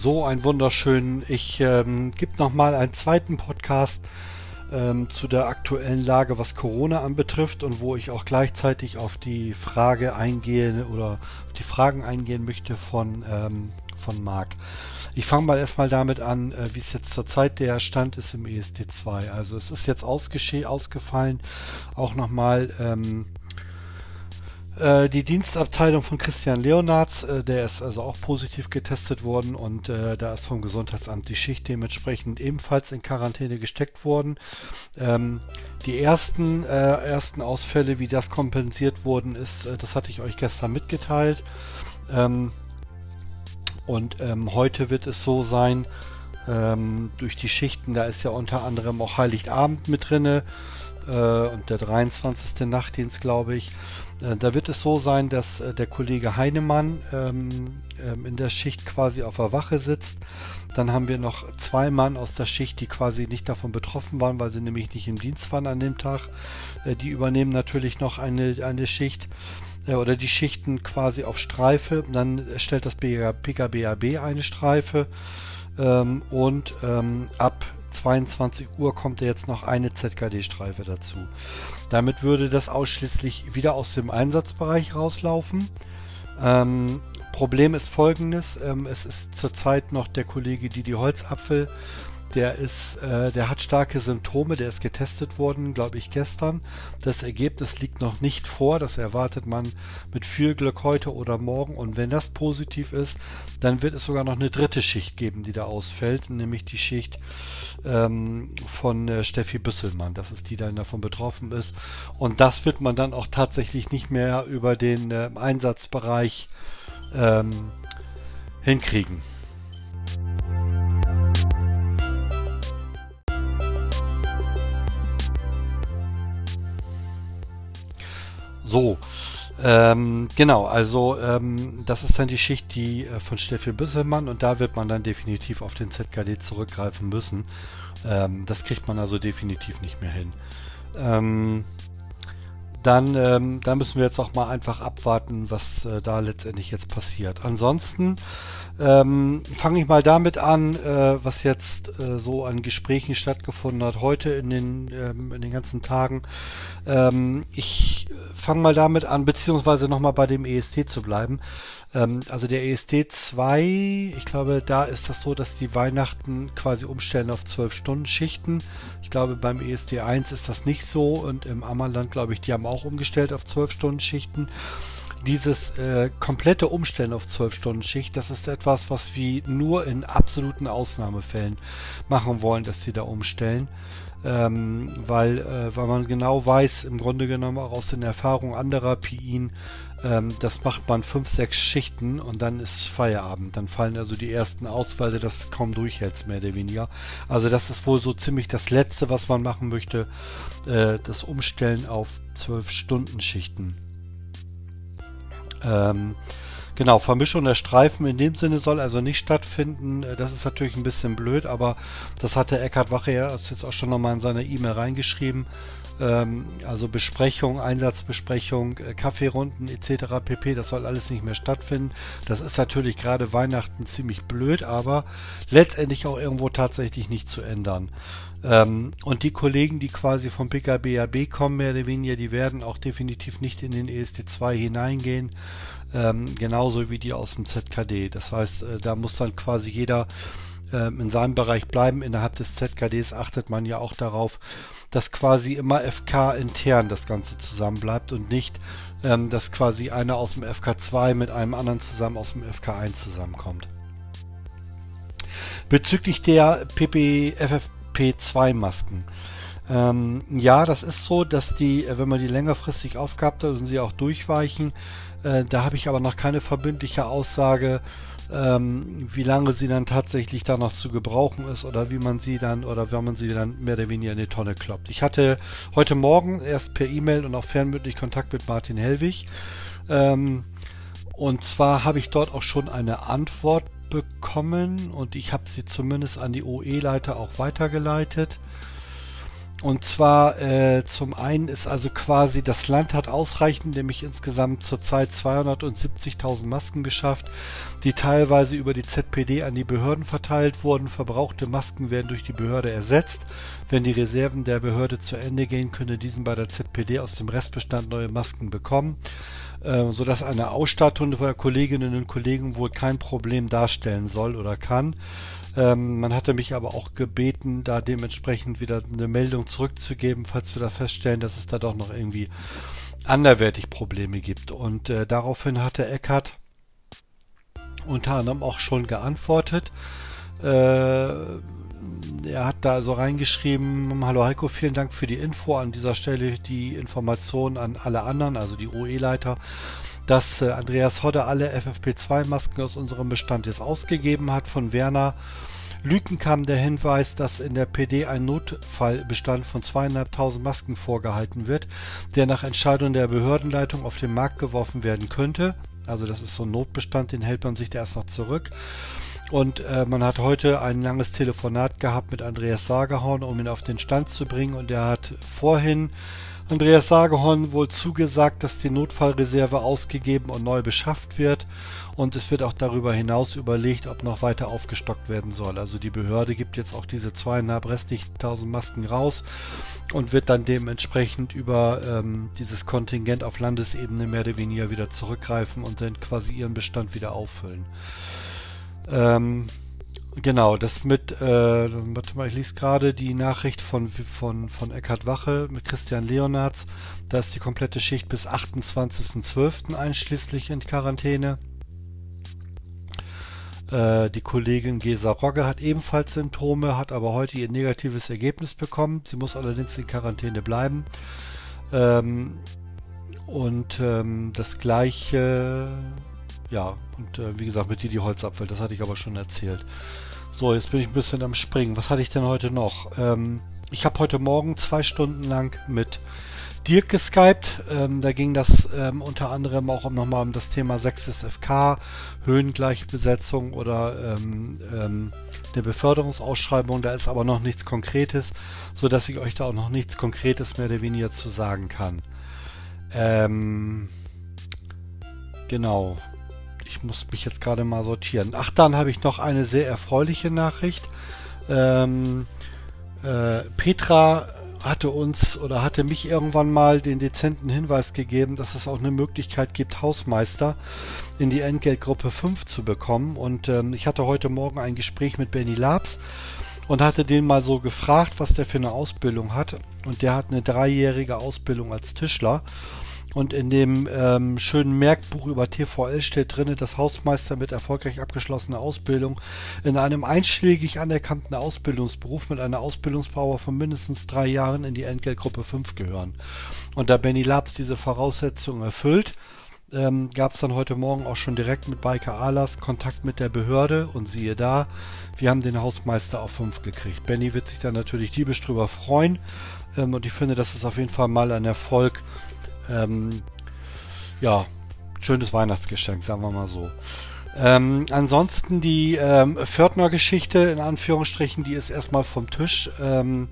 So, ein wunderschönen. Ich ähm, gibt noch mal einen zweiten Podcast ähm, zu der aktuellen Lage, was Corona anbetrifft und wo ich auch gleichzeitig auf die Frage eingehen oder auf die Fragen eingehen möchte von ähm, von Marc. Ich fange mal erstmal damit an, äh, wie es jetzt zurzeit der Stand ist im ESD2. Also es ist jetzt ausgefallen, auch nochmal ähm, äh, die Dienstabteilung von Christian Leonards, äh, der ist also auch positiv getestet worden und äh, da ist vom Gesundheitsamt die Schicht dementsprechend ebenfalls in Quarantäne gesteckt worden. Ähm, die ersten, äh, ersten Ausfälle, wie das kompensiert worden ist, äh, das hatte ich euch gestern mitgeteilt. Ähm, und ähm, heute wird es so sein, ähm, durch die Schichten, da ist ja unter anderem auch Heiligabend mit drinne äh, und der 23. Nachtdienst, glaube ich. Äh, da wird es so sein, dass äh, der Kollege Heinemann ähm, ähm, in der Schicht quasi auf der Wache sitzt. Dann haben wir noch zwei Mann aus der Schicht, die quasi nicht davon betroffen waren, weil sie nämlich nicht im Dienst waren an dem Tag. Äh, die übernehmen natürlich noch eine, eine Schicht oder die Schichten quasi auf Streife. Dann stellt das PKBAB eine Streife ähm, und ähm, ab 22 Uhr kommt jetzt noch eine ZKD-Streife dazu. Damit würde das ausschließlich wieder aus dem Einsatzbereich rauslaufen. Ähm, Problem ist folgendes: ähm, Es ist zurzeit noch der Kollege Didi Holzapfel der ist, äh, der hat starke Symptome, der ist getestet worden, glaube ich, gestern. Das Ergebnis liegt noch nicht vor, das erwartet man mit viel Glück heute oder morgen. Und wenn das positiv ist, dann wird es sogar noch eine dritte Schicht geben, die da ausfällt, nämlich die Schicht ähm, von äh, Steffi Büsselmann. Das ist die, die dann davon betroffen ist. Und das wird man dann auch tatsächlich nicht mehr über den äh, Einsatzbereich ähm, hinkriegen. So, ähm, genau, also ähm, das ist dann die Schicht, die äh, von Steffi Büsselmann und da wird man dann definitiv auf den ZKD zurückgreifen müssen. Ähm, das kriegt man also definitiv nicht mehr hin. Dann, ähm, da müssen wir jetzt auch mal einfach abwarten, was äh, da letztendlich jetzt passiert. Ansonsten ähm, fange ich mal damit an, äh, was jetzt äh, so an Gesprächen stattgefunden hat heute in den, ähm, in den ganzen Tagen. Ähm, ich fange mal damit an, beziehungsweise nochmal bei dem EST zu bleiben. Ähm, also der EST 2, ich glaube, da ist das so, dass die Weihnachten quasi umstellen auf 12 Stunden Schichten. Ich glaube, beim EST 1 ist das nicht so und im Ammerland, glaube ich, die haben auch umgestellt auf 12 Stunden Schichten dieses äh, komplette Umstellen auf 12-Stunden-Schicht, das ist etwas, was wir nur in absoluten Ausnahmefällen machen wollen, dass sie da umstellen. Ähm, weil, äh, weil man genau weiß, im Grunde genommen auch aus den Erfahrungen anderer PIN, ähm, das macht man fünf, sechs Schichten und dann ist Feierabend. Dann fallen also die ersten aus, weil du das kaum durchhältst, mehr oder weniger. Also das ist wohl so ziemlich das Letzte, was man machen möchte, äh, das Umstellen auf zwölf Stunden Schichten. Ähm, genau, Vermischung der Streifen in dem Sinne soll also nicht stattfinden. Äh, das ist natürlich ein bisschen blöd, aber das hat der Eckhard Wache ja jetzt auch schon nochmal in seiner E-Mail reingeschrieben. Ähm, also Besprechung, Einsatzbesprechung, äh, Kaffeerunden etc. pp. Das soll alles nicht mehr stattfinden. Das ist natürlich gerade Weihnachten ziemlich blöd, aber letztendlich auch irgendwo tatsächlich nicht zu ändern. Ähm, und die Kollegen, die quasi vom PKBAB kommen, mehr oder weniger, die werden auch definitiv nicht in den ESD2 hineingehen, ähm, genauso wie die aus dem ZKD. Das heißt, äh, da muss dann quasi jeder ähm, in seinem Bereich bleiben. Innerhalb des ZKDs achtet man ja auch darauf, dass quasi immer FK intern das Ganze zusammen bleibt und nicht, ähm, dass quasi einer aus dem FK2 mit einem anderen zusammen aus dem FK1 zusammenkommt. Bezüglich der PPFF FFP2-Masken. Ähm, ja, das ist so, dass die, äh, wenn man die längerfristig aufgehabt hat und sie auch durchweichen, äh, da habe ich aber noch keine verbindliche Aussage, ähm, wie lange sie dann tatsächlich da noch zu gebrauchen ist oder wie man sie dann oder wenn man sie dann mehr oder weniger in die Tonne kloppt. Ich hatte heute Morgen erst per E-Mail und auch fernmündlich Kontakt mit Martin Hellwig. Ähm, und zwar habe ich dort auch schon eine Antwort bekommen und ich habe sie zumindest an die OE-Leiter auch weitergeleitet. Und zwar äh, zum einen ist also quasi das Land hat ausreichend, nämlich insgesamt zurzeit 270.000 Masken beschafft, die teilweise über die ZPD an die Behörden verteilt wurden. Verbrauchte Masken werden durch die Behörde ersetzt. Wenn die Reserven der Behörde zu Ende gehen, könne diesen bei der ZPD aus dem Restbestand neue Masken bekommen, äh, sodass eine Ausstattung der Kolleginnen und Kollegen wohl kein Problem darstellen soll oder kann. Ähm, man hatte mich aber auch gebeten, da dementsprechend wieder eine Meldung zurückzugeben, falls wir da feststellen, dass es da doch noch irgendwie anderwertig Probleme gibt. Und äh, daraufhin hatte Eckert unter anderem auch schon geantwortet. Äh, er hat da also reingeschrieben, hallo Heiko, vielen Dank für die Info. An dieser Stelle die Information an alle anderen, also die OE-Leiter, dass äh, Andreas Hodde alle FFP2-Masken aus unserem Bestand jetzt ausgegeben hat. Von Werner Lüken kam der Hinweis, dass in der PD ein Notfallbestand von zweieinhalbtausend Masken vorgehalten wird, der nach Entscheidung der Behördenleitung auf den Markt geworfen werden könnte. Also das ist so ein Notbestand, den hält man sich erst noch zurück. Und äh, man hat heute ein langes Telefonat gehabt mit Andreas Sagerhorn, um ihn auf den Stand zu bringen. Und er hat vorhin Andreas Sagehorn wohl zugesagt, dass die Notfallreserve ausgegeben und neu beschafft wird. Und es wird auch darüber hinaus überlegt, ob noch weiter aufgestockt werden soll. Also die Behörde gibt jetzt auch diese zweieinhalb restlichen tausend Masken raus und wird dann dementsprechend über ähm, dieses Kontingent auf Landesebene mehr oder weniger wieder zurückgreifen und dann quasi ihren Bestand wieder auffüllen. Ähm, Genau, das mit, äh, warte mal, ich lese gerade die Nachricht von, von, von Eckhard Wache mit Christian Leonards. Da ist die komplette Schicht bis 28.12. einschließlich in Quarantäne. Äh, die Kollegin Gesa Rogge hat ebenfalls Symptome, hat aber heute ihr negatives Ergebnis bekommen. Sie muss allerdings in Quarantäne bleiben. Ähm, und ähm, das gleiche, ja, und äh, wie gesagt mit Didi Holzapfel, das hatte ich aber schon erzählt. So, jetzt bin ich ein bisschen am Springen. Was hatte ich denn heute noch? Ähm, ich habe heute Morgen zwei Stunden lang mit Dirk geskypt. Ähm, da ging das ähm, unter anderem auch nochmal um das Thema 6 FK, Höhengleichbesetzung oder ähm, ähm, eine Beförderungsausschreibung. Da ist aber noch nichts Konkretes, sodass ich euch da auch noch nichts Konkretes mehr oder weniger zu sagen kann. Ähm, genau ich muss mich jetzt gerade mal sortieren. Ach, dann habe ich noch eine sehr erfreuliche Nachricht. Ähm, äh, Petra hatte uns oder hatte mich irgendwann mal den dezenten Hinweis gegeben, dass es auch eine Möglichkeit gibt, Hausmeister in die Entgeltgruppe 5 zu bekommen. Und ähm, ich hatte heute Morgen ein Gespräch mit Benny Labs und hatte den mal so gefragt, was der für eine Ausbildung hat. Und der hat eine dreijährige Ausbildung als Tischler. Und in dem ähm, schönen Merkbuch über TVL steht drin, dass Hausmeister mit erfolgreich abgeschlossener Ausbildung in einem einschlägig anerkannten Ausbildungsberuf mit einer Ausbildungspower von mindestens drei Jahren in die Entgeltgruppe 5 gehören. Und da Benny Labs diese Voraussetzungen erfüllt, ähm, gab es dann heute Morgen auch schon direkt mit Baike Alas Kontakt mit der Behörde und siehe da, wir haben den Hausmeister auf 5 gekriegt. Benny wird sich dann natürlich diebisch drüber freuen ähm, und ich finde, das ist auf jeden Fall mal ein Erfolg, ähm, ja, schönes Weihnachtsgeschenk, sagen wir mal so. Ähm, ansonsten die ähm, Pförtner-Geschichte in Anführungsstrichen, die ist erstmal vom Tisch, ähm,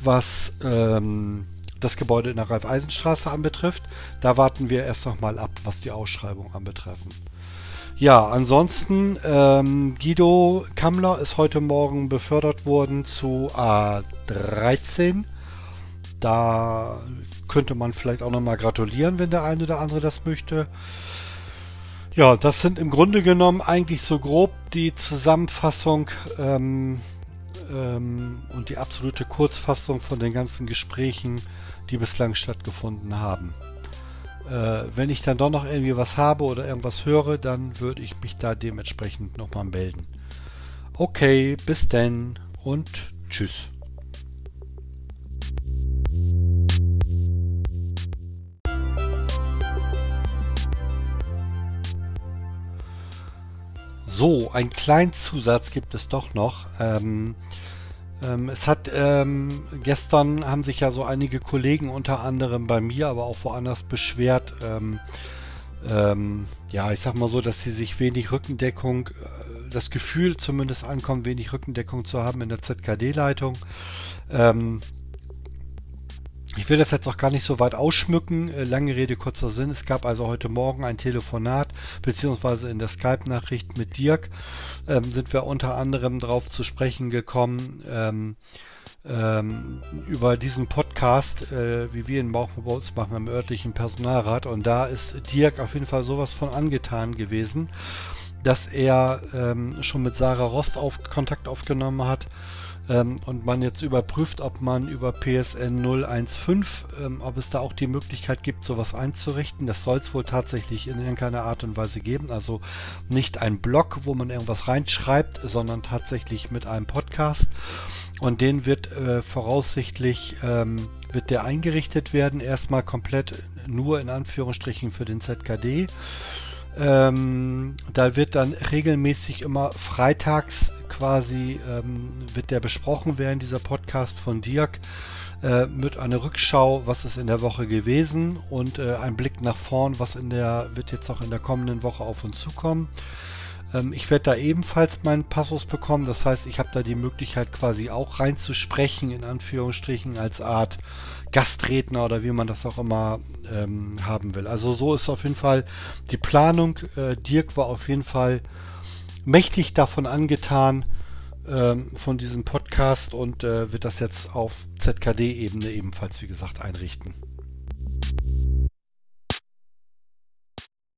was ähm, das Gebäude in der Ralf-Eisenstraße anbetrifft. Da warten wir erst nochmal ab, was die Ausschreibung anbetreffen. Ja, ansonsten ähm, Guido Kammler ist heute Morgen befördert worden zu A13. Da könnte man vielleicht auch nochmal gratulieren, wenn der eine oder andere das möchte. Ja, das sind im Grunde genommen eigentlich so grob die Zusammenfassung ähm, ähm, und die absolute Kurzfassung von den ganzen Gesprächen, die bislang stattgefunden haben. Äh, wenn ich dann doch noch irgendwie was habe oder irgendwas höre, dann würde ich mich da dementsprechend nochmal melden. Okay, bis denn und tschüss. So, einen kleinen Zusatz gibt es doch noch. Ähm, ähm, es hat ähm, gestern haben sich ja so einige Kollegen unter anderem bei mir, aber auch woanders beschwert. Ähm, ähm, ja, ich sag mal so, dass sie sich wenig Rückendeckung, äh, das Gefühl zumindest ankommt, wenig Rückendeckung zu haben in der ZKD-Leitung. Ich will das jetzt auch gar nicht so weit ausschmücken. Äh, lange Rede, kurzer Sinn. Es gab also heute Morgen ein Telefonat, beziehungsweise in der Skype-Nachricht mit Dirk ähm, sind wir unter anderem darauf zu sprechen gekommen, ähm, ähm, über diesen Podcast, äh, wie wir ihn uns machen im örtlichen Personalrat. Und da ist Dirk auf jeden Fall sowas von angetan gewesen, dass er ähm, schon mit Sarah Rost auf Kontakt aufgenommen hat ähm, und man jetzt überprüft, ob man über PSN 015, ähm, ob es da auch die Möglichkeit gibt, sowas einzurichten. Das soll es wohl tatsächlich in irgendeiner Art und Weise geben. Also nicht ein Blog, wo man irgendwas reinschreibt, sondern tatsächlich mit einem Podcast. Und den wird äh, voraussichtlich ähm, wird der eingerichtet werden, erstmal komplett nur in Anführungsstrichen für den ZKD. Ähm, da wird dann regelmäßig immer freitags quasi, ähm, wird der besprochen werden, dieser Podcast von Dirk, äh, mit einer Rückschau, was ist in der Woche gewesen und äh, ein Blick nach vorn, was in der, wird jetzt auch in der kommenden Woche auf uns zukommen. Ähm, ich werde da ebenfalls meinen Passus bekommen, das heißt, ich habe da die Möglichkeit quasi auch reinzusprechen, in Anführungsstrichen, als Art Gastredner oder wie man das auch immer ähm, haben will. Also so ist auf jeden Fall die Planung. Äh, Dirk war auf jeden Fall mächtig davon angetan, ähm, von diesem Podcast und äh, wird das jetzt auf ZKD-Ebene ebenfalls, wie gesagt, einrichten.